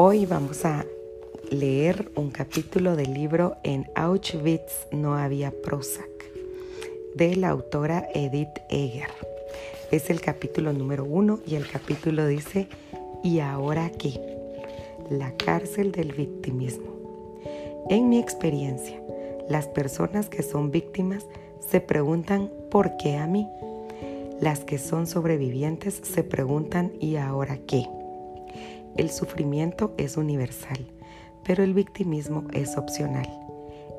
Hoy vamos a leer un capítulo del libro En Auschwitz no había Prozac de la autora Edith Eger. Es el capítulo número uno y el capítulo dice ¿Y ahora qué? La cárcel del victimismo. En mi experiencia, las personas que son víctimas se preguntan ¿por qué a mí? Las que son sobrevivientes se preguntan ¿y ahora qué? El sufrimiento es universal, pero el victimismo es opcional.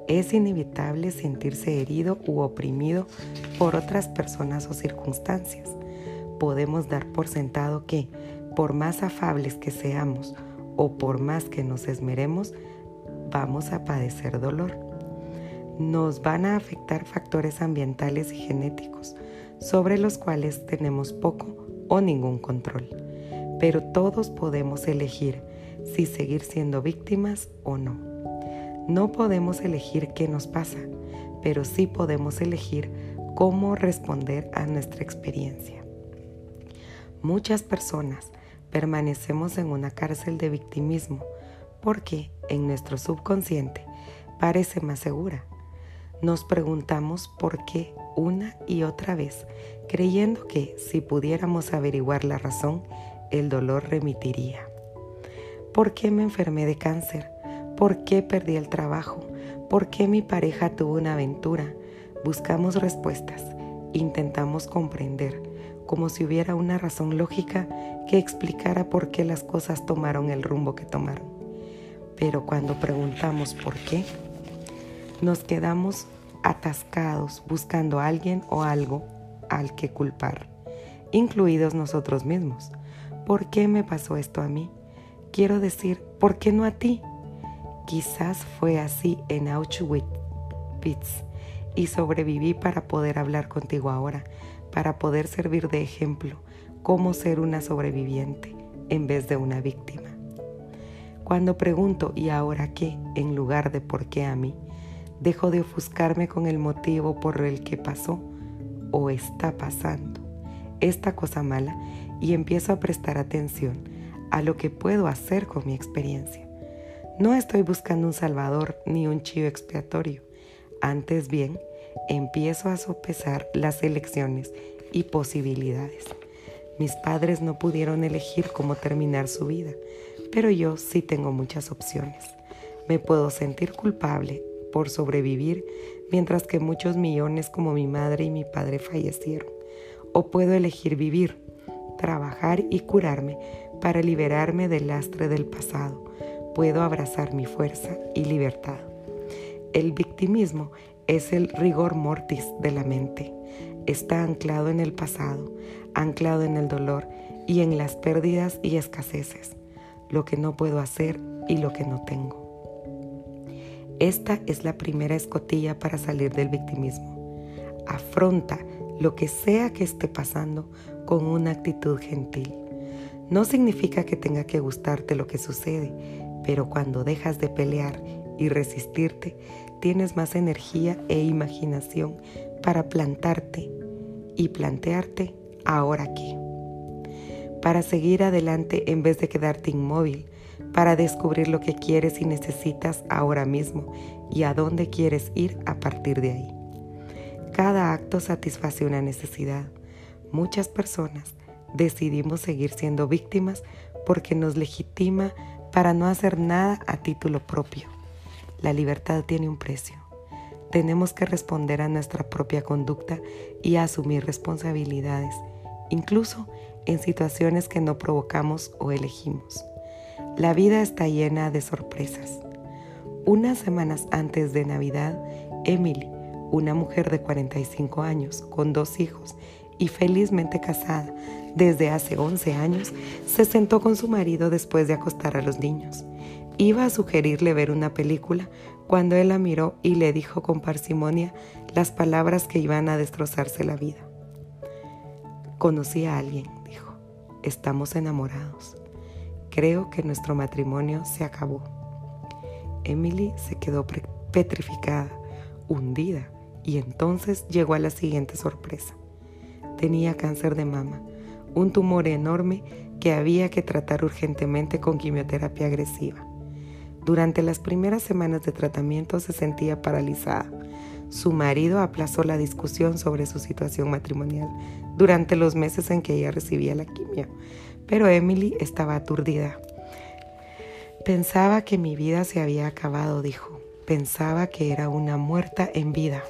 Es inevitable sentirse herido u oprimido por otras personas o circunstancias. Podemos dar por sentado que, por más afables que seamos o por más que nos esmeremos, vamos a padecer dolor. Nos van a afectar factores ambientales y genéticos sobre los cuales tenemos poco o ningún control, pero todos podemos elegir si seguir siendo víctimas o no. No podemos elegir qué nos pasa, pero sí podemos elegir cómo responder a nuestra experiencia. Muchas personas permanecemos en una cárcel de victimismo porque en nuestro subconsciente parece más segura. Nos preguntamos por qué una y otra vez, creyendo que si pudiéramos averiguar la razón, el dolor remitiría. ¿Por qué me enfermé de cáncer? ¿Por qué perdí el trabajo? ¿Por qué mi pareja tuvo una aventura? Buscamos respuestas, intentamos comprender, como si hubiera una razón lógica que explicara por qué las cosas tomaron el rumbo que tomaron. Pero cuando preguntamos por qué, nos quedamos atascados buscando a alguien o algo al que culpar, incluidos nosotros mismos. ¿Por qué me pasó esto a mí? Quiero decir, ¿por qué no a ti? Quizás fue así en Auschwitz y sobreviví para poder hablar contigo ahora, para poder servir de ejemplo cómo ser una sobreviviente en vez de una víctima. Cuando pregunto ¿y ahora qué? en lugar de ¿por qué a mí? Dejo de ofuscarme con el motivo por el que pasó o está pasando esta cosa mala y empiezo a prestar atención a lo que puedo hacer con mi experiencia. No estoy buscando un salvador ni un chivo expiatorio. Antes bien, empiezo a sopesar las elecciones y posibilidades. Mis padres no pudieron elegir cómo terminar su vida, pero yo sí tengo muchas opciones. Me puedo sentir culpable por sobrevivir mientras que muchos millones como mi madre y mi padre fallecieron. O puedo elegir vivir, trabajar y curarme para liberarme del lastre del pasado. Puedo abrazar mi fuerza y libertad. El victimismo es el rigor mortis de la mente. Está anclado en el pasado, anclado en el dolor y en las pérdidas y escaseces, lo que no puedo hacer y lo que no tengo. Esta es la primera escotilla para salir del victimismo. Afronta lo que sea que esté pasando con una actitud gentil. No significa que tenga que gustarte lo que sucede, pero cuando dejas de pelear y resistirte, tienes más energía e imaginación para plantarte y plantearte ahora qué. Para seguir adelante en vez de quedarte inmóvil, para descubrir lo que quieres y necesitas ahora mismo y a dónde quieres ir a partir de ahí. Cada acto satisface una necesidad. Muchas personas decidimos seguir siendo víctimas porque nos legitima para no hacer nada a título propio. La libertad tiene un precio. Tenemos que responder a nuestra propia conducta y asumir responsabilidades, incluso en situaciones que no provocamos o elegimos. La vida está llena de sorpresas. Unas semanas antes de Navidad, Emily, una mujer de 45 años, con dos hijos y felizmente casada desde hace 11 años, se sentó con su marido después de acostar a los niños. Iba a sugerirle ver una película cuando él la miró y le dijo con parsimonia las palabras que iban a destrozarse la vida. Conocí a alguien, dijo. Estamos enamorados. Creo que nuestro matrimonio se acabó. Emily se quedó petrificada, hundida, y entonces llegó a la siguiente sorpresa. Tenía cáncer de mama, un tumor enorme que había que tratar urgentemente con quimioterapia agresiva. Durante las primeras semanas de tratamiento se sentía paralizada. Su marido aplazó la discusión sobre su situación matrimonial durante los meses en que ella recibía la quimio, pero Emily estaba aturdida. Pensaba que mi vida se había acabado, dijo. Pensaba que era una muerta en vida.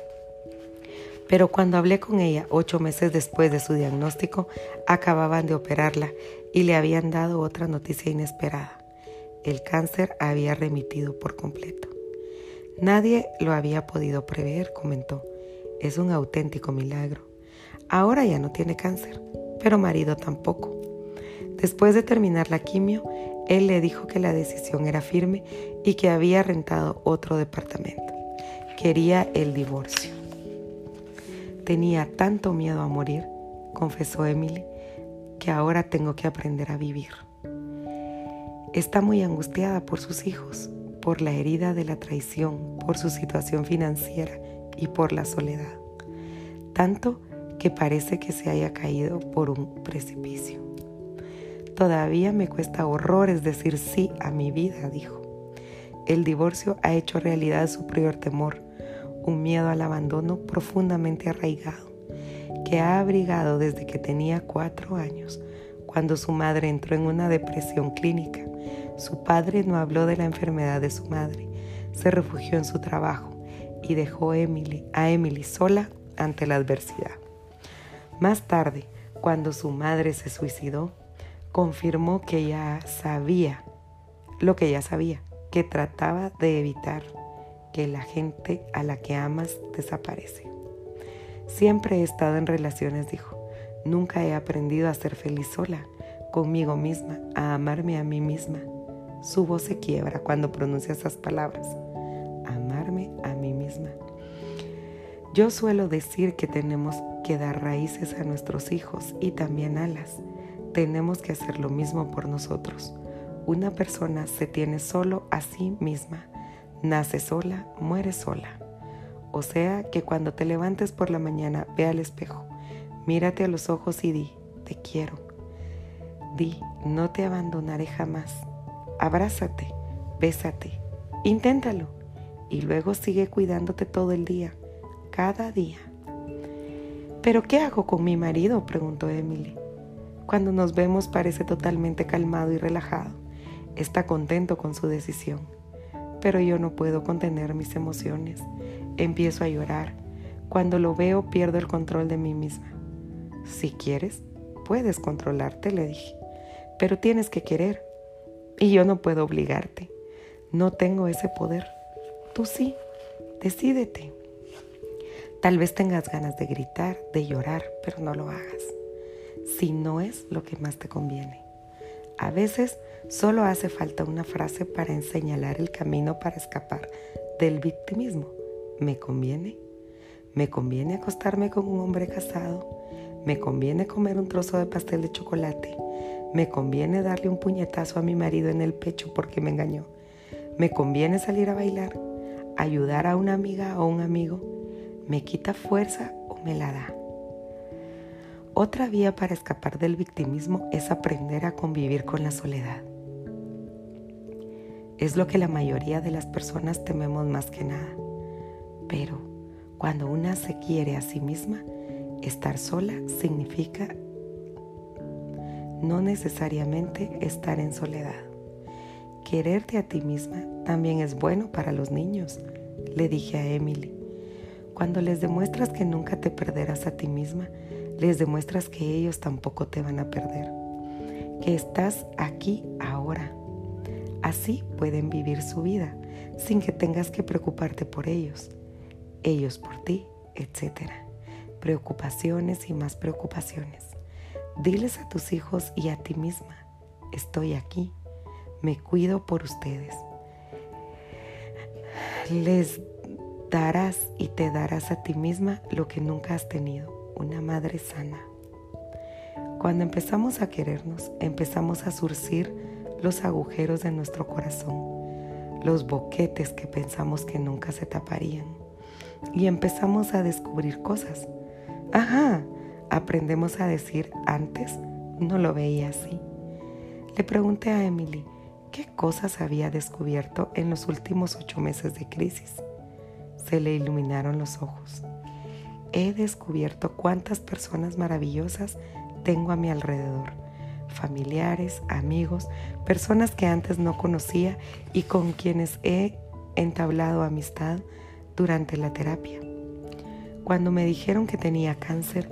Pero cuando hablé con ella ocho meses después de su diagnóstico, acababan de operarla y le habían dado otra noticia inesperada. El cáncer había remitido por completo. Nadie lo había podido prever, comentó. Es un auténtico milagro. Ahora ya no tiene cáncer, pero marido tampoco. Después de terminar la quimio, él le dijo que la decisión era firme y que había rentado otro departamento. Quería el divorcio. Tenía tanto miedo a morir, confesó Emily, que ahora tengo que aprender a vivir. Está muy angustiada por sus hijos, por la herida de la traición, por su situación financiera y por la soledad. Tanto que parece que se haya caído por un precipicio. Todavía me cuesta horrores decir sí a mi vida, dijo. El divorcio ha hecho realidad su prior temor, un miedo al abandono profundamente arraigado, que ha abrigado desde que tenía cuatro años, cuando su madre entró en una depresión clínica. Su padre no habló de la enfermedad de su madre, se refugió en su trabajo y dejó Emily, a Emily sola ante la adversidad. Más tarde, cuando su madre se suicidó, confirmó que ya sabía lo que ya sabía, que trataba de evitar que la gente a la que amas desaparece. Siempre he estado en relaciones, dijo. Nunca he aprendido a ser feliz sola, conmigo misma, a amarme a mí misma. Su voz se quiebra cuando pronuncia esas palabras. Amarme a mí misma. Yo suelo decir que tenemos que dar raíces a nuestros hijos y también alas. Tenemos que hacer lo mismo por nosotros. Una persona se tiene solo a sí misma Nace sola, muere sola. O sea que cuando te levantes por la mañana, ve al espejo, mírate a los ojos y di, te quiero. Di, no te abandonaré jamás. Abrázate, bésate, inténtalo y luego sigue cuidándote todo el día, cada día. ¿Pero qué hago con mi marido? preguntó Emily. Cuando nos vemos parece totalmente calmado y relajado. Está contento con su decisión pero yo no puedo contener mis emociones. Empiezo a llorar. Cuando lo veo pierdo el control de mí misma. Si quieres, puedes controlarte, le dije, pero tienes que querer. Y yo no puedo obligarte. No tengo ese poder. Tú sí, decídete. Tal vez tengas ganas de gritar, de llorar, pero no lo hagas. Si no es lo que más te conviene. A veces solo hace falta una frase para señalar el camino para escapar del victimismo. ¿Me conviene? ¿Me conviene acostarme con un hombre casado? ¿Me conviene comer un trozo de pastel de chocolate? ¿Me conviene darle un puñetazo a mi marido en el pecho porque me engañó? ¿Me conviene salir a bailar? ¿Ayudar a una amiga o un amigo? ¿Me quita fuerza o me la da? Otra vía para escapar del victimismo es aprender a convivir con la soledad. Es lo que la mayoría de las personas tememos más que nada. Pero cuando una se quiere a sí misma, estar sola significa no necesariamente estar en soledad. Quererte a ti misma también es bueno para los niños, le dije a Emily. Cuando les demuestras que nunca te perderás a ti misma, les demuestras que ellos tampoco te van a perder, que estás aquí ahora. Así pueden vivir su vida sin que tengas que preocuparte por ellos, ellos por ti, etc. Preocupaciones y más preocupaciones. Diles a tus hijos y a ti misma, estoy aquí, me cuido por ustedes. Les darás y te darás a ti misma lo que nunca has tenido una madre sana. Cuando empezamos a querernos, empezamos a surcir los agujeros de nuestro corazón, los boquetes que pensamos que nunca se taparían. Y empezamos a descubrir cosas. Ajá, aprendemos a decir antes no lo veía así. Le pregunté a Emily qué cosas había descubierto en los últimos ocho meses de crisis. Se le iluminaron los ojos. He descubierto cuántas personas maravillosas tengo a mi alrededor. Familiares, amigos, personas que antes no conocía y con quienes he entablado amistad durante la terapia. Cuando me dijeron que tenía cáncer,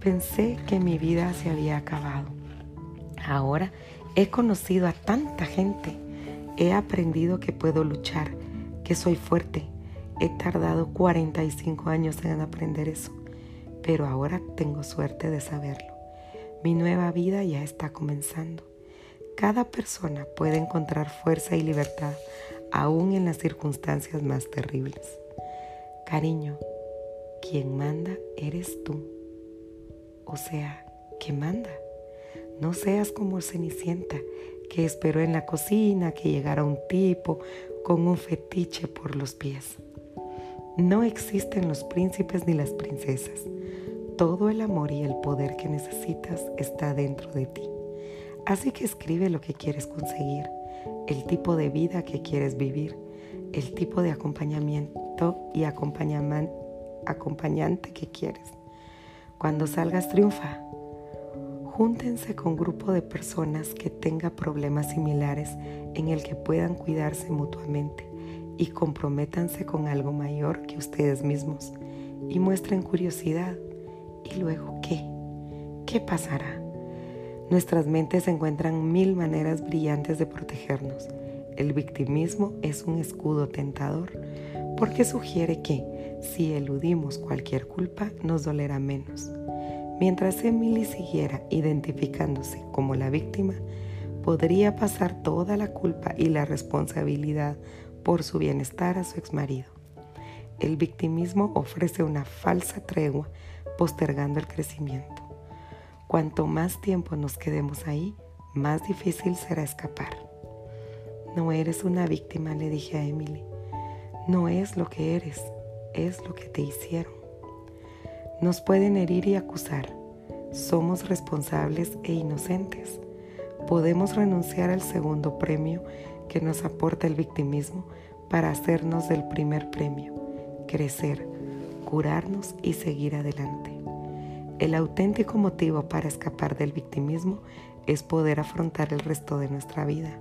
pensé que mi vida se había acabado. Ahora he conocido a tanta gente, he aprendido que puedo luchar, que soy fuerte. He tardado 45 años en aprender eso, pero ahora tengo suerte de saberlo. Mi nueva vida ya está comenzando. Cada persona puede encontrar fuerza y libertad aún en las circunstancias más terribles. Cariño, quien manda eres tú. O sea, ¿qué manda? No seas como Cenicienta, que esperó en la cocina que llegara un tipo con un fetiche por los pies. No existen los príncipes ni las princesas. Todo el amor y el poder que necesitas está dentro de ti. Así que escribe lo que quieres conseguir, el tipo de vida que quieres vivir, el tipo de acompañamiento y acompañante que quieres. Cuando salgas triunfa. Júntense con grupo de personas que tengan problemas similares en el que puedan cuidarse mutuamente y comprométanse con algo mayor que ustedes mismos y muestren curiosidad. ¿Y luego qué? ¿Qué pasará? Nuestras mentes encuentran mil maneras brillantes de protegernos. El victimismo es un escudo tentador porque sugiere que si eludimos cualquier culpa nos dolerá menos. Mientras Emily siguiera identificándose como la víctima, podría pasar toda la culpa y la responsabilidad por su bienestar a su exmarido. El victimismo ofrece una falsa tregua postergando el crecimiento. Cuanto más tiempo nos quedemos ahí, más difícil será escapar. No eres una víctima, le dije a Emily. No es lo que eres, es lo que te hicieron. Nos pueden herir y acusar. Somos responsables e inocentes. Podemos renunciar al segundo premio que nos aporta el victimismo para hacernos del primer premio, crecer, curarnos y seguir adelante. El auténtico motivo para escapar del victimismo es poder afrontar el resto de nuestra vida.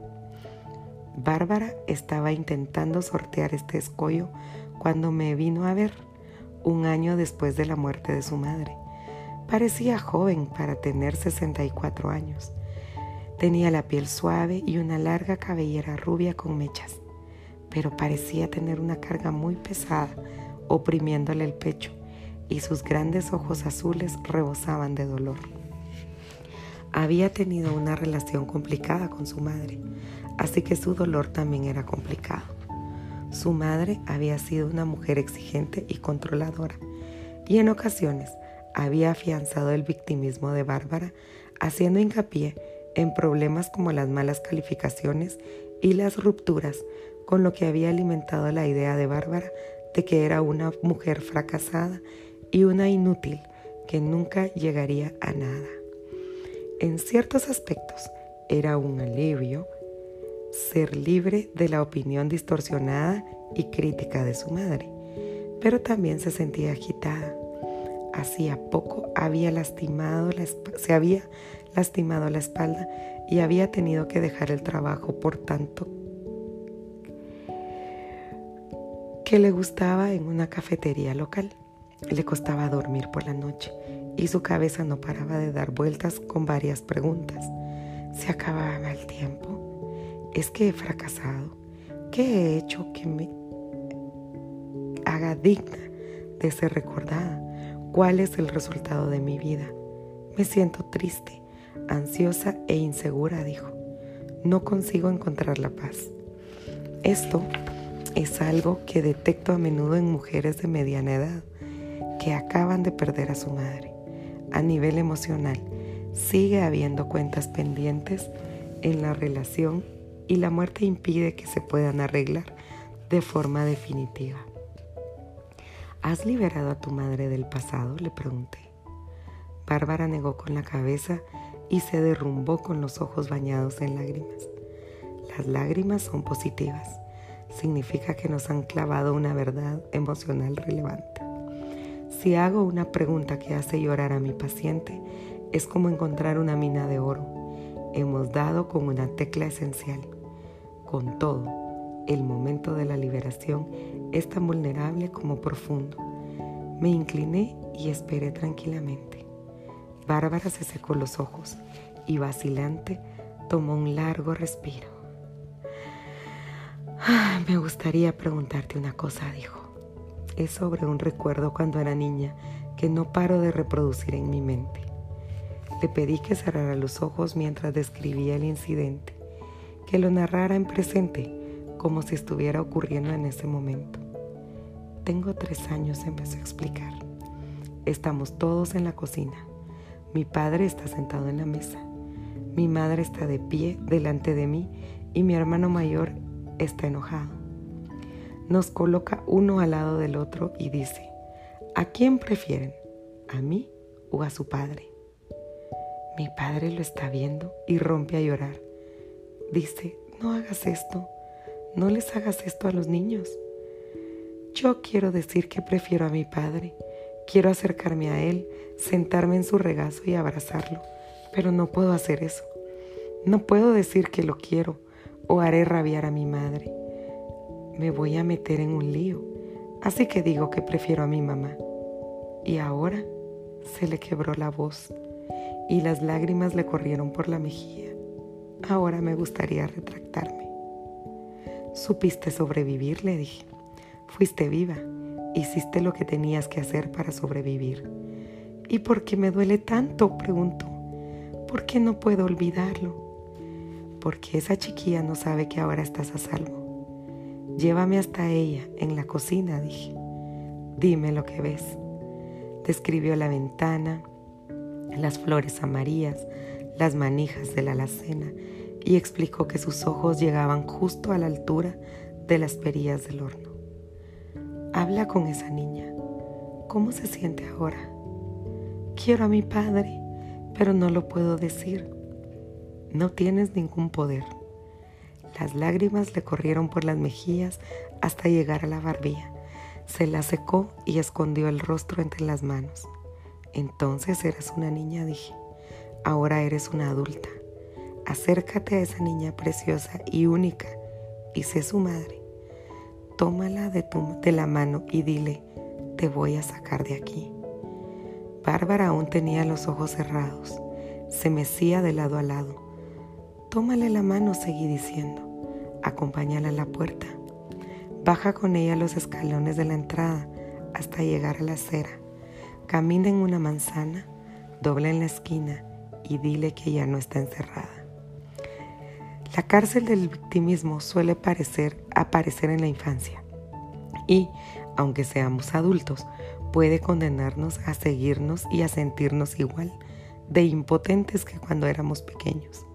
Bárbara estaba intentando sortear este escollo cuando me vino a ver un año después de la muerte de su madre. Parecía joven para tener 64 años. Tenía la piel suave y una larga cabellera rubia con mechas, pero parecía tener una carga muy pesada oprimiéndole el pecho y sus grandes ojos azules rebosaban de dolor. Había tenido una relación complicada con su madre, así que su dolor también era complicado. Su madre había sido una mujer exigente y controladora, y en ocasiones había afianzado el victimismo de Bárbara, haciendo hincapié en problemas como las malas calificaciones y las rupturas, con lo que había alimentado la idea de Bárbara de que era una mujer fracasada y una inútil que nunca llegaría a nada. En ciertos aspectos era un alivio ser libre de la opinión distorsionada y crítica de su madre, pero también se sentía agitada. Hacía poco había lastimado se había lastimado la espalda y había tenido que dejar el trabajo por tanto que le gustaba en una cafetería local. Le costaba dormir por la noche y su cabeza no paraba de dar vueltas con varias preguntas. ¿Se acababa el tiempo? es que he fracasado. ¿Qué he hecho que me haga digna de ser recordada? ¿Cuál es el resultado de mi vida? Me siento triste, ansiosa e insegura, dijo. No consigo encontrar la paz. Esto es algo que detecto a menudo en mujeres de mediana edad que acaban de perder a su madre. A nivel emocional, sigue habiendo cuentas pendientes en la relación y la muerte impide que se puedan arreglar de forma definitiva. ¿Has liberado a tu madre del pasado? le pregunté. Bárbara negó con la cabeza y se derrumbó con los ojos bañados en lágrimas. Las lágrimas son positivas. Significa que nos han clavado una verdad emocional relevante. Si hago una pregunta que hace llorar a mi paciente, es como encontrar una mina de oro. Hemos dado con una tecla esencial. Con todo, el momento de la liberación es tan vulnerable como profundo. Me incliné y esperé tranquilamente. Bárbara se secó los ojos y vacilante tomó un largo respiro. Ah, me gustaría preguntarte una cosa, dijo. Es sobre un recuerdo cuando era niña que no paro de reproducir en mi mente. Le pedí que cerrara los ojos mientras describía el incidente, que lo narrara en presente como si estuviera ocurriendo en ese momento. Tengo tres años, empezó a explicar. Estamos todos en la cocina. Mi padre está sentado en la mesa. Mi madre está de pie delante de mí y mi hermano mayor está enojado. Nos coloca uno al lado del otro y dice, ¿a quién prefieren? ¿A mí o a su padre? Mi padre lo está viendo y rompe a llorar. Dice, no hagas esto, no les hagas esto a los niños. Yo quiero decir que prefiero a mi padre. Quiero acercarme a él, sentarme en su regazo y abrazarlo, pero no puedo hacer eso. No puedo decir que lo quiero o haré rabiar a mi madre. Me voy a meter en un lío, así que digo que prefiero a mi mamá. Y ahora se le quebró la voz y las lágrimas le corrieron por la mejilla. Ahora me gustaría retractarme. Supiste sobrevivir, le dije. Fuiste viva, hiciste lo que tenías que hacer para sobrevivir. ¿Y por qué me duele tanto? preguntó. ¿Por qué no puedo olvidarlo? Porque esa chiquilla no sabe que ahora estás a salvo. Llévame hasta ella, en la cocina, dije. Dime lo que ves. Describió la ventana, las flores amarillas, las manijas de la alacena y explicó que sus ojos llegaban justo a la altura de las perillas del horno. Habla con esa niña. ¿Cómo se siente ahora? Quiero a mi padre, pero no lo puedo decir. No tienes ningún poder. Las lágrimas le corrieron por las mejillas hasta llegar a la barbilla. Se la secó y escondió el rostro entre las manos. Entonces eras una niña, dije. Ahora eres una adulta. Acércate a esa niña preciosa y única y sé su madre tómala de, de la mano y dile, te voy a sacar de aquí. Bárbara aún tenía los ojos cerrados, se mecía de lado a lado. Tómale la mano, seguí diciendo, acompáñala a la puerta. Baja con ella los escalones de la entrada hasta llegar a la acera. Camina en una manzana, dobla en la esquina y dile que ya no está encerrada. La cárcel del victimismo suele parecer, aparecer en la infancia y, aunque seamos adultos, puede condenarnos a seguirnos y a sentirnos igual de impotentes que cuando éramos pequeños.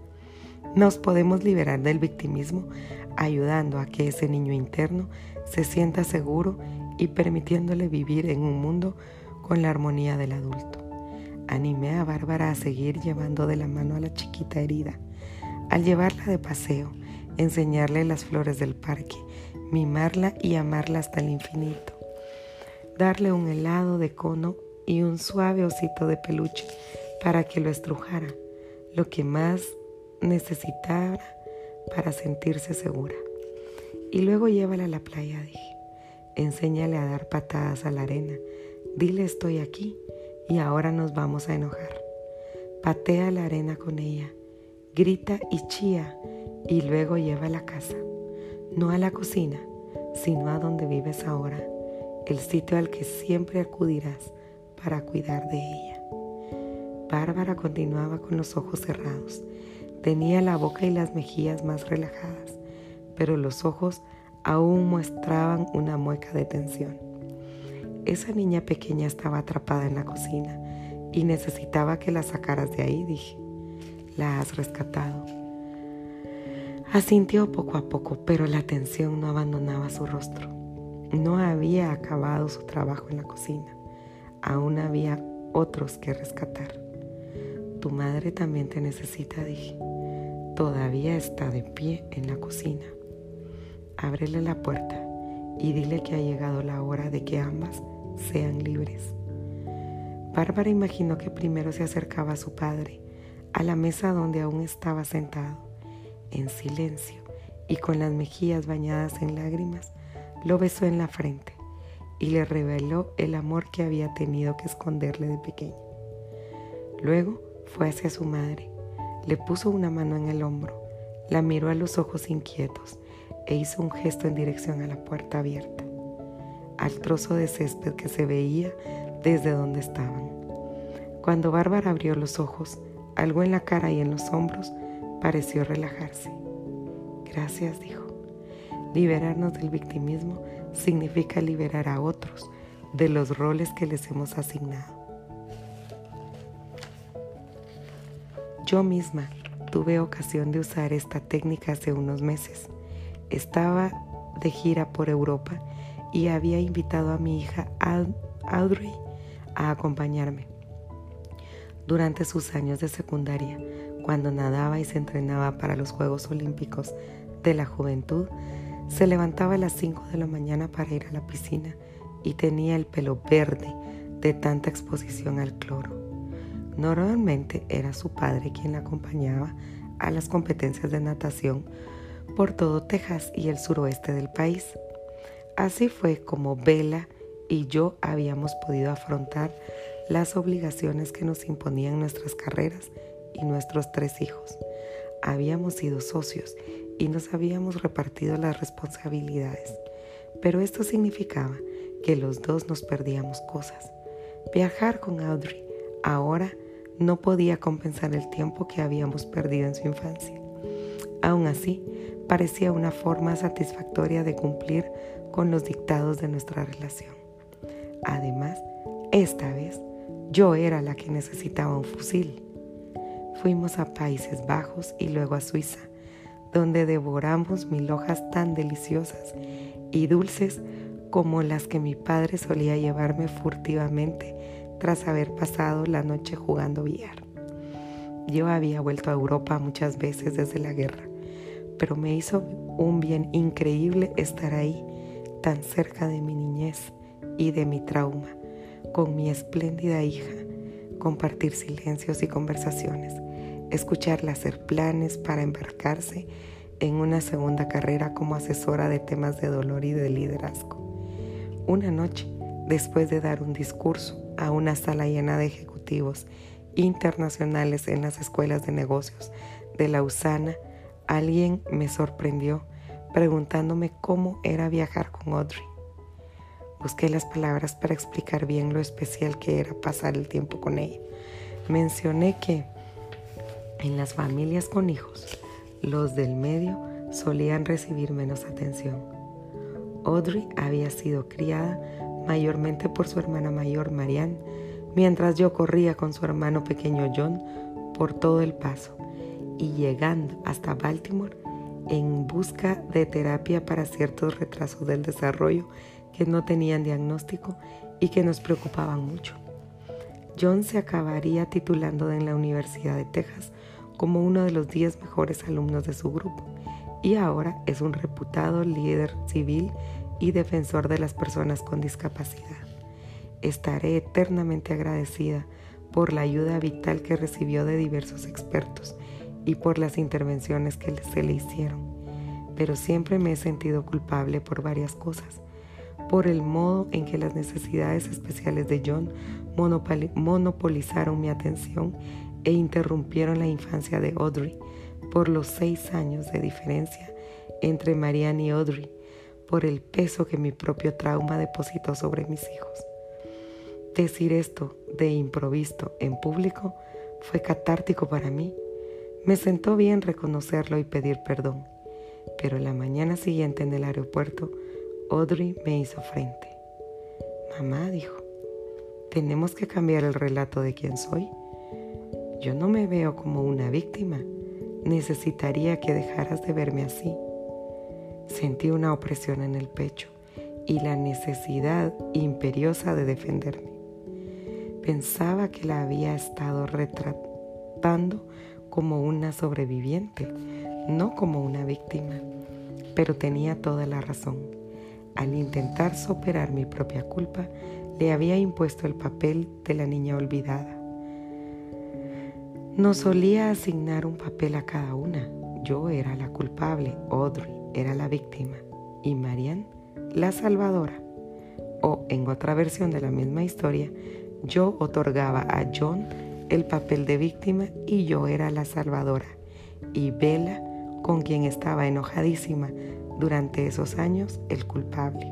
Nos podemos liberar del victimismo ayudando a que ese niño interno se sienta seguro y permitiéndole vivir en un mundo con la armonía del adulto. Animé a Bárbara a seguir llevando de la mano a la chiquita herida al llevarla de paseo, enseñarle las flores del parque, mimarla y amarla hasta el infinito, darle un helado de cono y un suave osito de peluche para que lo estrujara, lo que más necesitara para sentirse segura. Y luego llévala a la playa, dije. Enséñale a dar patadas a la arena. Dile estoy aquí y ahora nos vamos a enojar. Patea la arena con ella grita y chía y luego lleva a la casa, no a la cocina, sino a donde vives ahora, el sitio al que siempre acudirás para cuidar de ella. Bárbara continuaba con los ojos cerrados. Tenía la boca y las mejillas más relajadas, pero los ojos aún mostraban una mueca de tensión. Esa niña pequeña estaba atrapada en la cocina y necesitaba que la sacaras de ahí, dije la has rescatado. Asintió poco a poco, pero la tensión no abandonaba su rostro. No había acabado su trabajo en la cocina. Aún había otros que rescatar. Tu madre también te necesita, dije. Todavía está de pie en la cocina. Ábrele la puerta y dile que ha llegado la hora de que ambas sean libres. Bárbara imaginó que primero se acercaba a su padre, a la mesa donde aún estaba sentado, en silencio y con las mejillas bañadas en lágrimas, lo besó en la frente y le reveló el amor que había tenido que esconderle de pequeño. Luego fue hacia su madre, le puso una mano en el hombro, la miró a los ojos inquietos e hizo un gesto en dirección a la puerta abierta, al trozo de césped que se veía desde donde estaban. Cuando Bárbara abrió los ojos, algo en la cara y en los hombros pareció relajarse. Gracias, dijo. Liberarnos del victimismo significa liberar a otros de los roles que les hemos asignado. Yo misma tuve ocasión de usar esta técnica hace unos meses estaba de gira por Europa y había invitado a mi hija Audrey a acompañarme. Durante sus años de secundaria, cuando nadaba y se entrenaba para los Juegos Olímpicos de la Juventud, se levantaba a las 5 de la mañana para ir a la piscina y tenía el pelo verde de tanta exposición al cloro. Normalmente era su padre quien la acompañaba a las competencias de natación por todo Texas y el suroeste del país. Así fue como Bella y yo habíamos podido afrontar las obligaciones que nos imponían nuestras carreras y nuestros tres hijos. Habíamos sido socios y nos habíamos repartido las responsabilidades, pero esto significaba que los dos nos perdíamos cosas. Viajar con Audrey ahora no podía compensar el tiempo que habíamos perdido en su infancia. Aún así, parecía una forma satisfactoria de cumplir con los dictados de nuestra relación. Además, esta vez yo era la que necesitaba un fusil. Fuimos a Países Bajos y luego a Suiza, donde devoramos mil hojas tan deliciosas y dulces como las que mi padre solía llevarme furtivamente tras haber pasado la noche jugando billar. Yo había vuelto a Europa muchas veces desde la guerra pero me hizo un bien increíble estar ahí, tan cerca de mi niñez y de mi trauma, con mi espléndida hija, compartir silencios y conversaciones, escucharla hacer planes para embarcarse en una segunda carrera como asesora de temas de dolor y de liderazgo. Una noche, después de dar un discurso a una sala llena de ejecutivos internacionales en las escuelas de negocios de Lausana, alguien me sorprendió preguntándome cómo era viajar con Audrey. Busqué las palabras para explicar bien lo especial que era pasar el tiempo con ella. Mencioné que en las familias con hijos, los del medio solían recibir menos atención. Audrey había sido criada mayormente por su hermana mayor Marianne, mientras yo corría con su hermano pequeño John por todo el paso y llegando hasta Baltimore en busca de terapia para ciertos retrasos del desarrollo que no tenían diagnóstico y que nos preocupaban mucho. John se acabaría titulando en la Universidad de Texas como uno de los 10 mejores alumnos de su grupo y ahora es un reputado líder civil y defensor de las personas con discapacidad. Estaré eternamente agradecida por la ayuda vital que recibió de diversos expertos y por las intervenciones que se le hicieron, pero siempre me he sentido culpable por varias cosas, por el modo en que las necesidades especiales de John monopolizaron mi atención e interrumpieron la infancia de Audrey, por los seis años de diferencia entre Marianne y Audrey, por el peso que mi propio trauma depositó sobre mis hijos. Decir esto de improviso en público fue catártico para mí me sentó bien reconocerlo y pedir perdón, pero la mañana siguiente en el aeropuerto, Audrey me hizo frente. Mamá dijo, tenemos que cambiar el relato de quién soy. Yo no me veo como una víctima. Necesitaría que dejaras de verme así. Sentí una opresión en el pecho y la necesidad imperiosa de defenderme. Pensaba que la había estado retratando como una sobreviviente, no como una víctima. Pero tenía toda la razón. Al intentar superar mi propia culpa, le había impuesto el papel de la niña olvidada. Nos solía asignar un papel a cada una. Yo era la culpable, Audrey era la víctima y Marianne la salvadora. O en otra versión de la misma historia, yo otorgaba a John el papel de víctima y yo era la salvadora. Y Bella, con quien estaba enojadísima durante esos años, el culpable.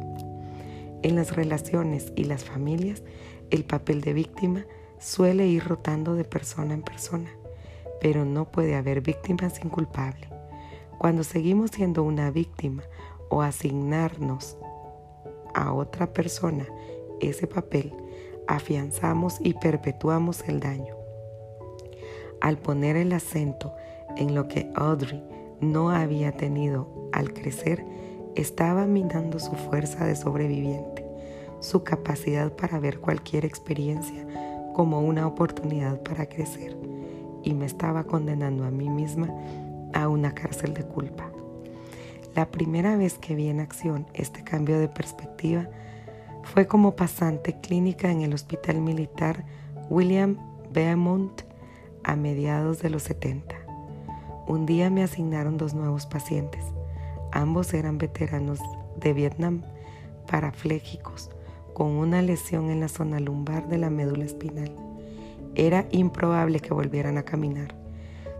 En las relaciones y las familias, el papel de víctima suele ir rotando de persona en persona, pero no puede haber víctima sin culpable. Cuando seguimos siendo una víctima o asignarnos a otra persona ese papel, afianzamos y perpetuamos el daño. Al poner el acento en lo que Audrey no había tenido al crecer, estaba minando su fuerza de sobreviviente, su capacidad para ver cualquier experiencia como una oportunidad para crecer y me estaba condenando a mí misma a una cárcel de culpa. La primera vez que vi en acción este cambio de perspectiva fue como pasante clínica en el Hospital Militar William Beaumont a mediados de los 70. Un día me asignaron dos nuevos pacientes. Ambos eran veteranos de Vietnam, parapléjicos, con una lesión en la zona lumbar de la médula espinal. Era improbable que volvieran a caminar.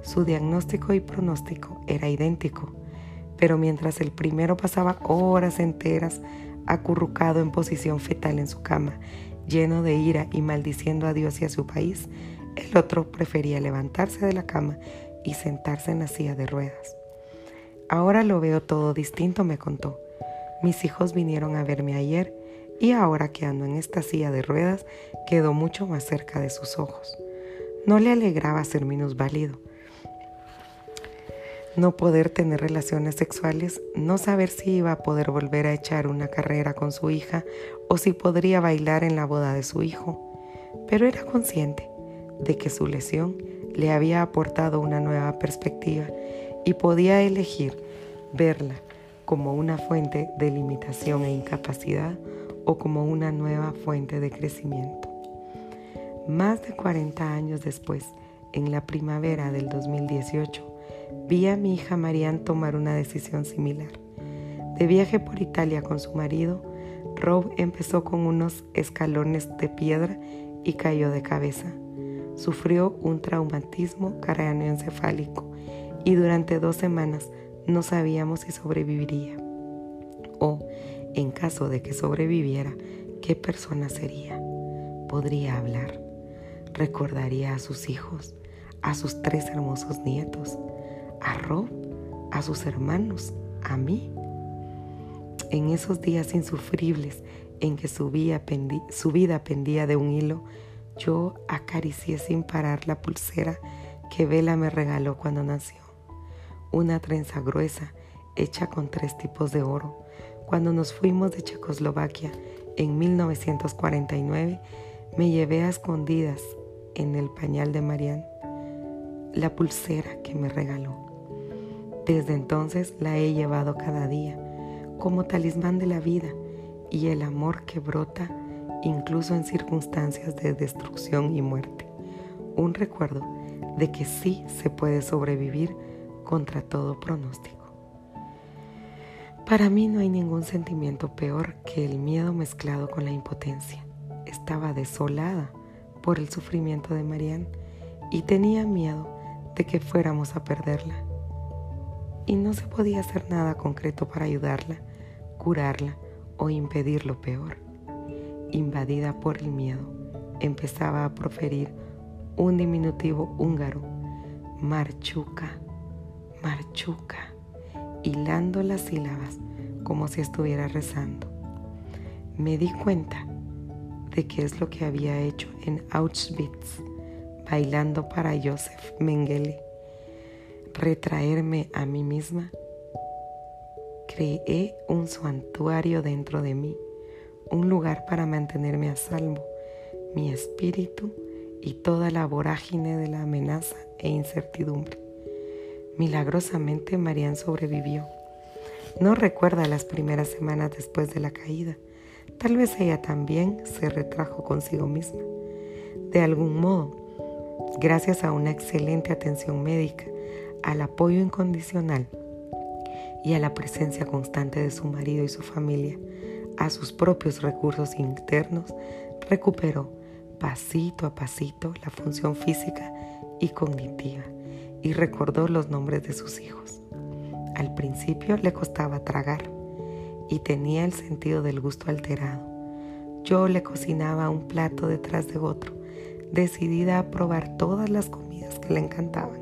Su diagnóstico y pronóstico era idéntico, pero mientras el primero pasaba horas enteras acurrucado en posición fetal en su cama, lleno de ira y maldiciendo a Dios y a su país, el otro prefería levantarse de la cama y sentarse en la silla de ruedas. Ahora lo veo todo distinto, me contó. Mis hijos vinieron a verme ayer y ahora que ando en esta silla de ruedas quedó mucho más cerca de sus ojos. No le alegraba ser minusválido. No poder tener relaciones sexuales, no saber si iba a poder volver a echar una carrera con su hija o si podría bailar en la boda de su hijo. Pero era consciente de que su lesión le había aportado una nueva perspectiva y podía elegir verla como una fuente de limitación e incapacidad o como una nueva fuente de crecimiento. Más de 40 años después, en la primavera del 2018, vi a mi hija Marianne tomar una decisión similar. De viaje por Italia con su marido, Rob empezó con unos escalones de piedra y cayó de cabeza sufrió un traumatismo craneoencefálico y durante dos semanas no sabíamos si sobreviviría en caso de que sobreviviera, qué persona sería. Podría hablar, recordaría a sus hijos, a sus tres hermosos nietos, a Rob, a sus hermanos, a mí. En esos días insufribles en que su vida, vida pendía de un hilo, yo acaricié sin parar la pulsera que Vela me regaló cuando nació. Una trenza gruesa hecha con tres tipos de oro. Cuando nos fuimos de Checoslovaquia en 1949, me llevé a escondidas en el pañal de Marianne la pulsera que me regaló. Desde entonces la he llevado cada día como talismán de la vida y el amor que brota incluso en circunstancias de destrucción y muerte. Un recuerdo de que sí se puede sobrevivir contra todo pronóstico. Para mí no hay ningún sentimiento peor que el miedo mezclado con la impotencia. Estaba desolada por el sufrimiento de Marianne y tenía miedo de que fuéramos a perderla. Y no se podía hacer nada concreto para ayudarla, curarla o impedir lo peor invadida por el miedo, empezaba a proferir un diminutivo húngaro, marchuca, marchuca, hilando las sílabas como si estuviera rezando. Me di cuenta de qué es lo que había hecho en Auschwitz, bailando para Joseph Mengele, retraerme a mí misma. Creé un santuario dentro de mí un lugar para mantenerme a salvo, mi espíritu y toda la vorágine de la amenaza e incertidumbre. Milagrosamente Marian sobrevivió. No recuerda las primeras semanas después de la caída. Tal vez ella también se retrajo consigo misma. De algún modo, gracias a una excelente atención médica, al apoyo incondicional y a la presencia constante de su marido y su familia, a sus propios recursos internos, recuperó pasito a pasito la función física y cognitiva y recordó los nombres de sus hijos. Al principio le costaba tragar y tenía el sentido del gusto alterado. Yo le cocinaba un plato detrás de otro, decidida a probar todas las comidas que le encantaban.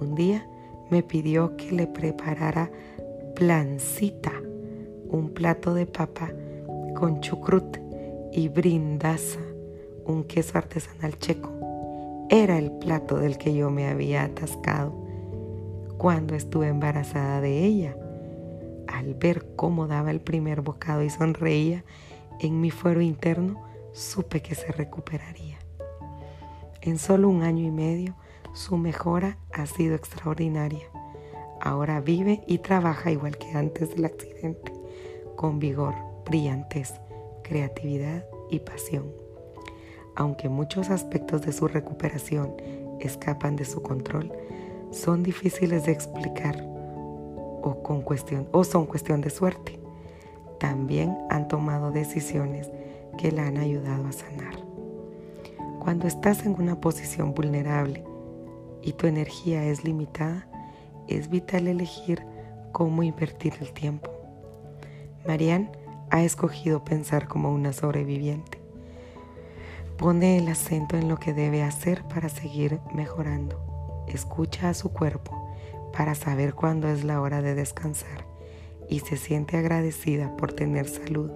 Un día me pidió que le preparara plancita, un plato de papa con chucrut y brindaza, un queso artesanal checo. Era el plato del que yo me había atascado cuando estuve embarazada de ella. Al ver cómo daba el primer bocado y sonreía en mi fuero interno, supe que se recuperaría. En solo un año y medio, su mejora ha sido extraordinaria. Ahora vive y trabaja igual que antes del accidente, con vigor, brillantez, creatividad y pasión aunque muchos aspectos de su recuperación escapan de su control, son difíciles de explicar o, son cuestión de suerte. También han tomado decisiones que la han ayudado a sanar. Cuando estás en una posición vulnerable y tu energía es limitada, es vital elegir cómo invertir el tiempo. Marianne ha escogido pensar como una sobreviviente Pone el acento en lo que debe hacer para seguir mejorando. Escucha a su cuerpo para saber cuándo es la hora de descansar y se siente agradecida por tener salud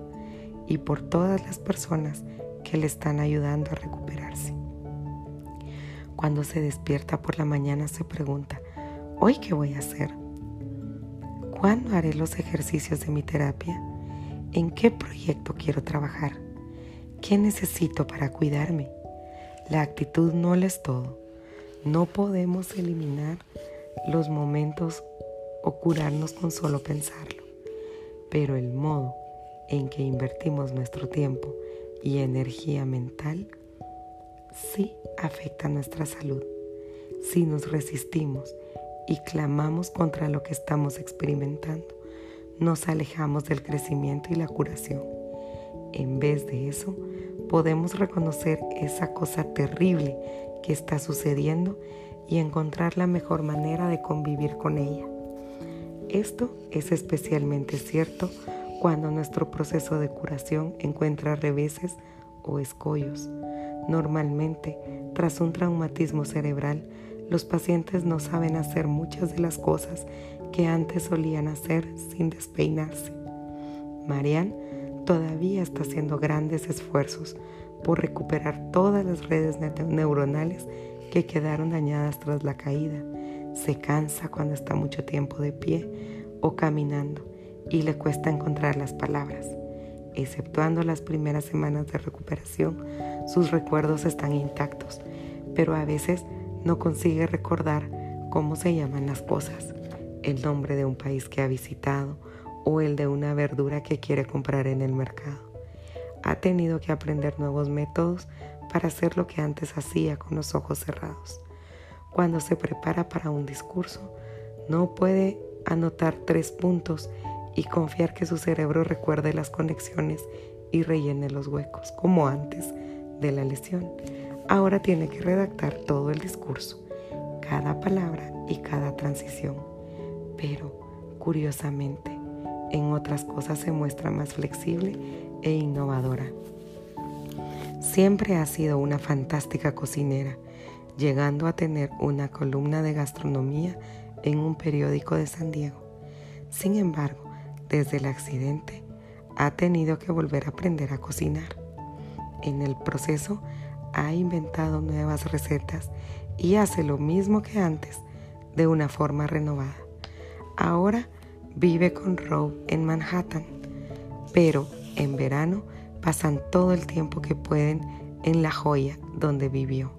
y por todas las personas que le están ayudando a recuperarse. Cuando se despierta por la mañana se pregunta, ¿hoy qué voy a hacer? ¿Cuándo haré los ejercicios de mi terapia? ¿En qué proyecto quiero trabajar? ¿Qué necesito para cuidarme? La actitud no es todo. No podemos eliminar los momentos o curarnos con solo pensarlo, pero el modo en que invertimos nuestro tiempo y energía mental sí afecta nuestra salud. Si nos resistimos y clamamos contra lo que estamos experimentando, nos alejamos del crecimiento y la curación. En vez de eso, podemos reconocer esa cosa terrible que está sucediendo y encontrar la mejor manera de convivir con ella. Esto es especialmente cierto cuando nuestro proceso de curación encuentra reveses o escollos. Normalmente, tras un traumatismo cerebral, los pacientes no saben hacer muchas de las cosas que antes solían hacer sin despeinarse. Marianne todavía está haciendo grandes esfuerzos por recuperar todas las redes neuronales que quedaron dañadas tras la caída. Se cansa cuando está mucho tiempo de pie o caminando y le cuesta encontrar las palabras. Exceptuando las primeras semanas de recuperación, sus recuerdos están intactos, pero a veces no consigue recordar cómo se llaman las cosas, el nombre de un país que ha visitado o el de una verdura que quiere comprar en el mercado. Ha tenido que aprender nuevos métodos para hacer lo que antes hacía con los ojos cerrados. Cuando se prepara para un discurso, no puede anotar tres puntos y confiar que su cerebro recuerde las conexiones y rellene los huecos, como antes de la lesión. Ahora tiene que redactar todo el discurso, cada palabra y cada transición. Pero, curiosamente, en otras cosas se muestra más flexible e innovadora. Siempre ha sido una fantástica cocinera, llegando a tener una columna de gastronomía en un periódico de San Diego. Sin embargo, desde el accidente, ha tenido que volver a aprender a cocinar. En el proceso, ha inventado nuevas recetas y hace lo mismo que antes, de una forma renovada. Ahora vive con Rob en Manhattan, pero en verano pasan todo el tiempo que pueden en La Joya, donde vivió.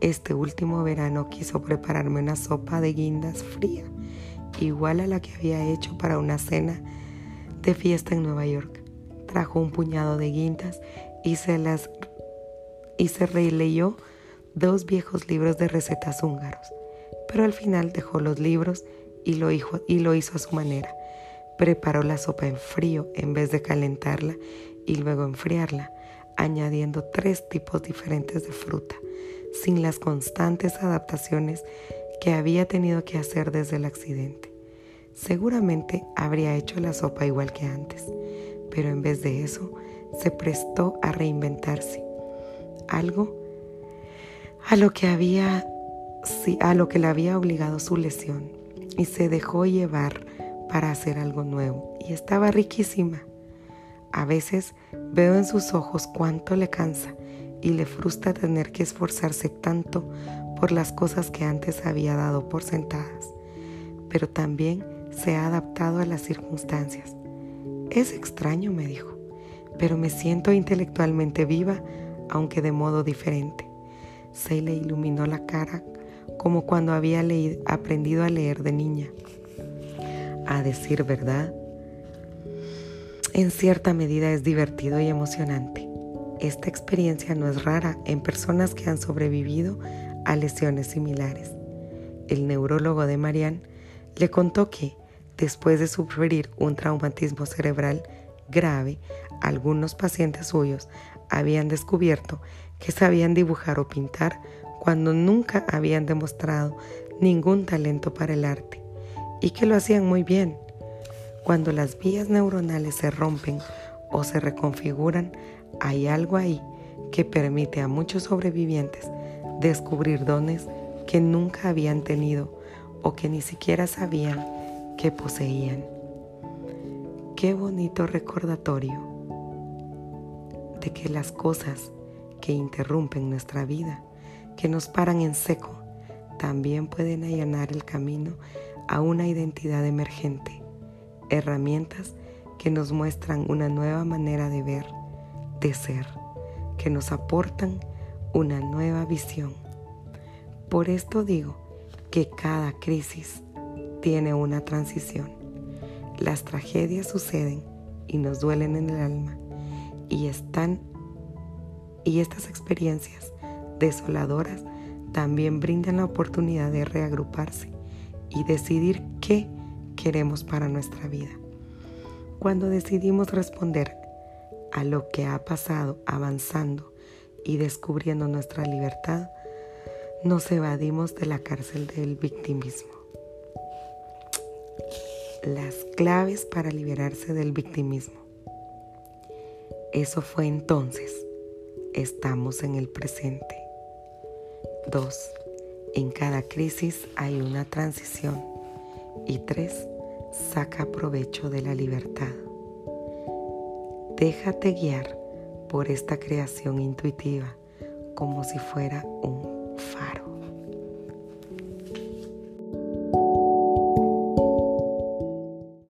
Este último verano quiso prepararme una sopa de guindas fría, igual a la que había hecho para una cena de fiesta en Nueva York. Trajo un puñado de guindas y se las y se releyó dos viejos libros de recetas húngaros, pero al final dejó los libros y lo, hizo, y lo hizo a su manera. Preparó la sopa en frío en vez de calentarla y luego enfriarla, añadiendo tres tipos diferentes de fruta, sin las constantes adaptaciones que había tenido que hacer desde el accidente. Seguramente habría hecho la sopa igual que antes, pero en vez de eso se prestó a reinventarse, algo a lo que había a lo que le había obligado su lesión y se dejó llevar para hacer algo nuevo y estaba riquísima. A veces veo en sus ojos cuánto le cansa y le frustra tener que esforzarse tanto por las cosas que antes había dado por sentadas, pero también se ha adaptado a las circunstancias. Es extraño, me dijo, pero me siento intelectualmente viva, aunque de modo diferente. Se le iluminó la cara como cuando había aprendido a leer de niña. A decir verdad, en cierta medida es divertido y emocionante. Esta experiencia no es rara en personas que han sobrevivido a lesiones similares. El neurólogo de Marianne le contó que, después de sufrir un traumatismo cerebral grave, algunos pacientes suyos habían descubierto que sabían dibujar o pintar cuando nunca habían demostrado ningún talento para el arte y que lo hacían muy bien. Cuando las vías neuronales se rompen o se reconfiguran, hay algo ahí que permite a muchos sobrevivientes descubrir dones que nunca habían tenido o que ni siquiera sabían que poseían. Qué bonito recordatorio de que las cosas que interrumpen nuestra vida que nos paran en seco también pueden allanar el camino a una identidad emergente, herramientas que nos muestran una nueva manera de ver, de ser, que nos aportan una nueva visión. Por esto digo que cada crisis tiene una transición. Las tragedias suceden y nos duelen en el alma y están y estas experiencias desoladoras también brindan la oportunidad de reagruparse y decidir qué queremos para nuestra vida. Cuando decidimos responder a lo que ha pasado avanzando y descubriendo nuestra libertad, nos evadimos de la cárcel del victimismo. Las claves para liberarse del victimismo. Eso fue entonces. Estamos en el presente. 2. En cada crisis hay una transición. Y 3. Saca provecho de la libertad. Déjate guiar por esta creación intuitiva como si fuera un faro.